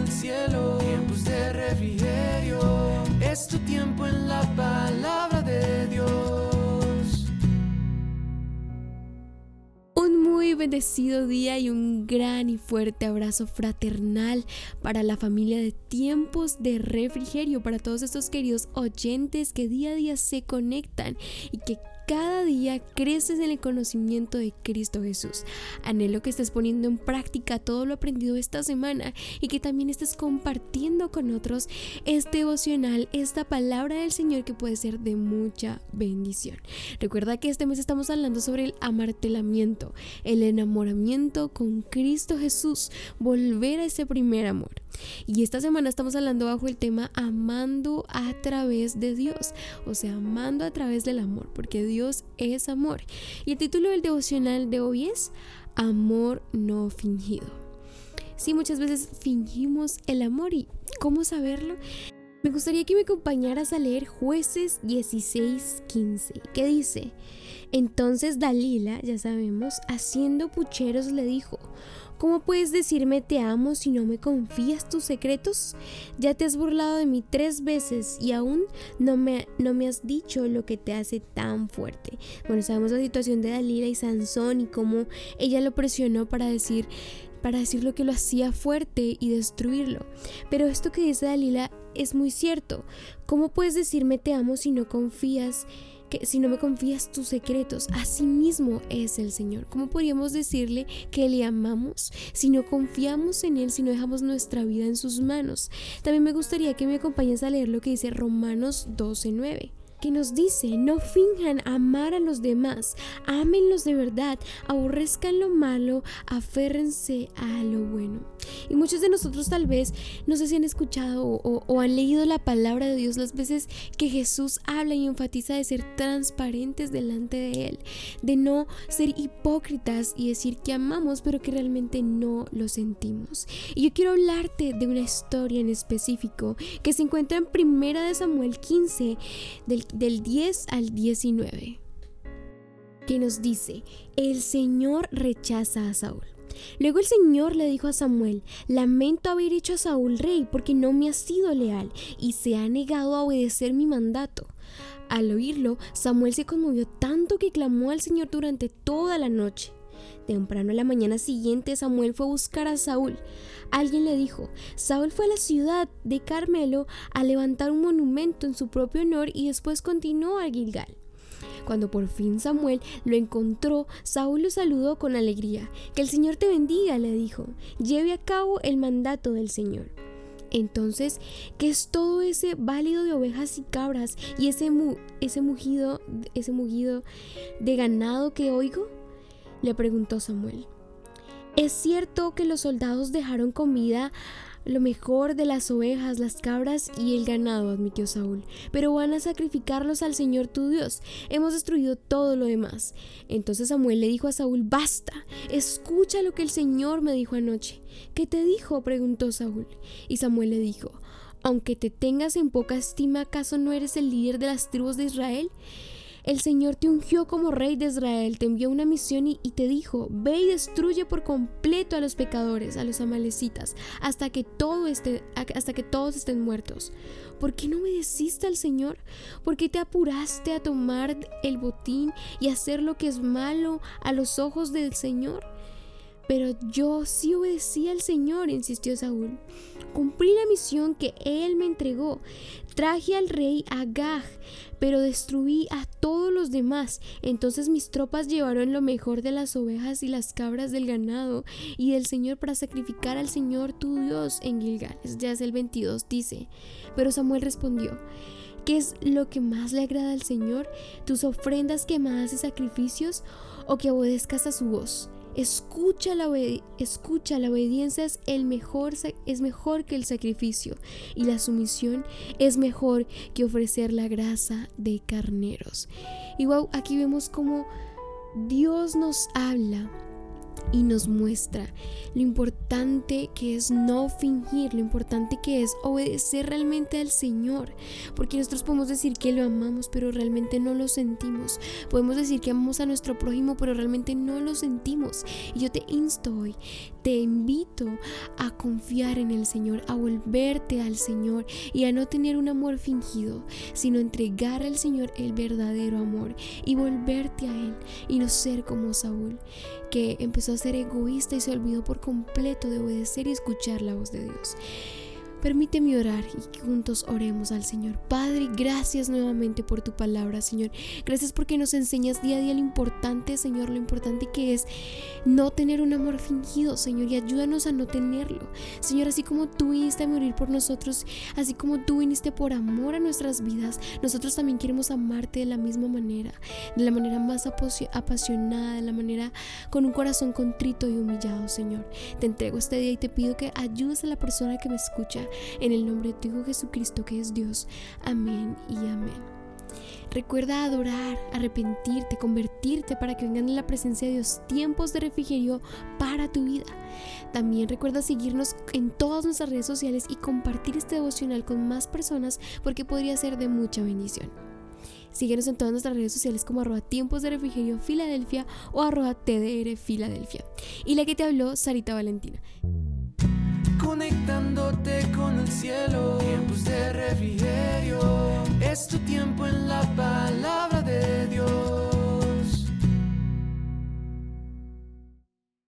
el cielo. Tiempos de refrigerio. Es tu tiempo en la palabra de Dios. Un muy bendecido día y un gran y fuerte abrazo fraternal para la familia de tiempos de refrigerio, para todos estos queridos oyentes que día a día se conectan y que cada día creces en el conocimiento de Cristo Jesús. Anhelo que estés poniendo en práctica todo lo aprendido esta semana y que también estés compartiendo con otros este devocional, esta palabra del Señor que puede ser de mucha bendición. Recuerda que este mes estamos hablando sobre el amartelamiento, el enamoramiento con Cristo Jesús, volver a ese primer amor. Y esta semana estamos hablando bajo el tema amando a través de Dios, o sea, amando a través del amor, porque Dios es amor. Y el título del devocional de hoy es Amor no fingido. Sí, muchas veces fingimos el amor y ¿cómo saberlo? Me gustaría que me acompañaras a leer jueces 16:15, que dice, entonces Dalila, ya sabemos, haciendo pucheros le dijo, ¿Cómo puedes decirme te amo si no me confías tus secretos? Ya te has burlado de mí tres veces y aún no me, no me has dicho lo que te hace tan fuerte. Bueno, sabemos la situación de Dalila y Sansón y cómo ella lo presionó para decir para decir lo que lo hacía fuerte y destruirlo. Pero esto que dice Dalila es muy cierto. ¿Cómo puedes decirme te amo si no confías que si no me confías tus secretos, así mismo es el Señor. ¿Cómo podríamos decirle que le amamos si no confiamos en Él, si no dejamos nuestra vida en sus manos? También me gustaría que me acompañes a leer lo que dice Romanos 12:9 que nos dice, no finjan amar a los demás, ámenlos de verdad, aborrezcan lo malo, aférrense a lo bueno. Y muchos de nosotros tal vez no sé si han escuchado o, han leído la palabra de Dios las veces que Jesús habla y enfatiza de ser transparentes delante de Él, de no ser hipócritas y decir que amamos pero que realmente no lo sentimos. Y yo quiero hablarte de una historia en específico que se encuentra en Primera de Samuel 15 del, del 10 al 19 que nos dice, el Señor rechaza a Saúl. Luego el Señor le dijo a Samuel, lamento haber hecho a Saúl rey porque no me ha sido leal y se ha negado a obedecer mi mandato. Al oírlo, Samuel se conmovió tanto que clamó al Señor durante toda la noche. Temprano a la mañana siguiente Samuel fue a buscar a Saúl. Alguien le dijo, Saúl fue a la ciudad de Carmelo a levantar un monumento en su propio honor y después continuó a Gilgal. Cuando por fin Samuel lo encontró, Saúl lo saludó con alegría. Que el Señor te bendiga, le dijo. Lleve a cabo el mandato del Señor. Entonces, ¿qué es todo ese válido de ovejas y cabras y ese, ese mugido, ese mugido de ganado que oigo? Le preguntó Samuel. ¿Es cierto que los soldados dejaron comida lo mejor de las ovejas, las cabras y el ganado, admitió Saúl, pero van a sacrificarlos al Señor tu Dios. Hemos destruido todo lo demás. Entonces Samuel le dijo a Saúl, basta, escucha lo que el Señor me dijo anoche. ¿Qué te dijo? preguntó Saúl. Y Samuel le dijo, aunque te tengas en poca estima, ¿acaso no eres el líder de las tribus de Israel? El Señor te ungió como rey de Israel, te envió una misión y, te dijo, ve y destruye por completo a los pecadores, a los amalecitas, hasta que, esté, hasta que todos estén muertos. ¿Por qué no obedeciste al Señor? ¿Por qué te apuraste a tomar el botín y hacer lo que es malo a los ojos del Señor? Pero yo sí obedecí al Señor, insistió Saúl. Cumplí la misión que él me entregó. Traje al rey Agag, pero destruí a todos los demás. Entonces mis tropas llevaron lo mejor de las ovejas y las cabras del ganado y del Señor para sacrificar al Señor tu Dios en Gilgal. Ya es el 22, dice. Pero Samuel respondió. ¿Qué es lo que más le agrada al Señor? ¿Tus ofrendas quemadas y sacrificios o que obedezcas a su voz? Escucha la, escucha, la obediencia es, el mejor, es mejor que el sacrificio y la sumisión es mejor que ofrecer la grasa de carneros. Y aquí vemos cómo Dios nos habla y nos muestra lo importante que es no fingir, lo importante que es obedecer realmente al Señor, porque nosotros podemos decir que lo amamos, pero realmente no lo sentimos. Podemos decir que amamos a nuestro prójimo, pero realmente no lo sentimos. Y yo te insto hoy, te invito a confiar en el Señor, a volverte al Señor y a no tener un amor fingido, sino entregar al Señor el verdadero amor y volverte a Él y no ser como Saúl, que empezó a ser egoísta y se olvidó por completo de obedecer y escuchar la voz de Dios. Permíteme orar y que juntos oremos al Señor. Padre, gracias nuevamente por tu palabra, Señor. Gracias porque nos enseñas día a día lo importante, Señor, lo importante que es no tener un amor fingido, Señor, y ayúdanos a no tenerlo. Señor, así como tú viniste a morir por nosotros, así como tú viniste por amor a nuestras vidas, nosotros también queremos amarte de la misma manera, de la manera más apasionada, de la manera con un corazón contrito y humillado, Señor. Te entrego este día y te pido que ayudes a la persona que me escucha en el nombre de tu Hijo Jesucristo que es Dios. Amén y amén. Recuerda adorar, arrepentirte, convertirte para que vengan en la presencia de Dios tiempos de refrigerio para tu vida. También recuerda seguirnos en todas nuestras redes sociales y compartir este devocional con más personas porque podría ser de mucha bendición. Síguenos en todas nuestras redes sociales como arroba tiempos de refrigerio Filadelfia o arroba TDR Filadelfia. Y la que te habló, Sarita Valentina conectándote con el cielo. Tu tiempo en la palabra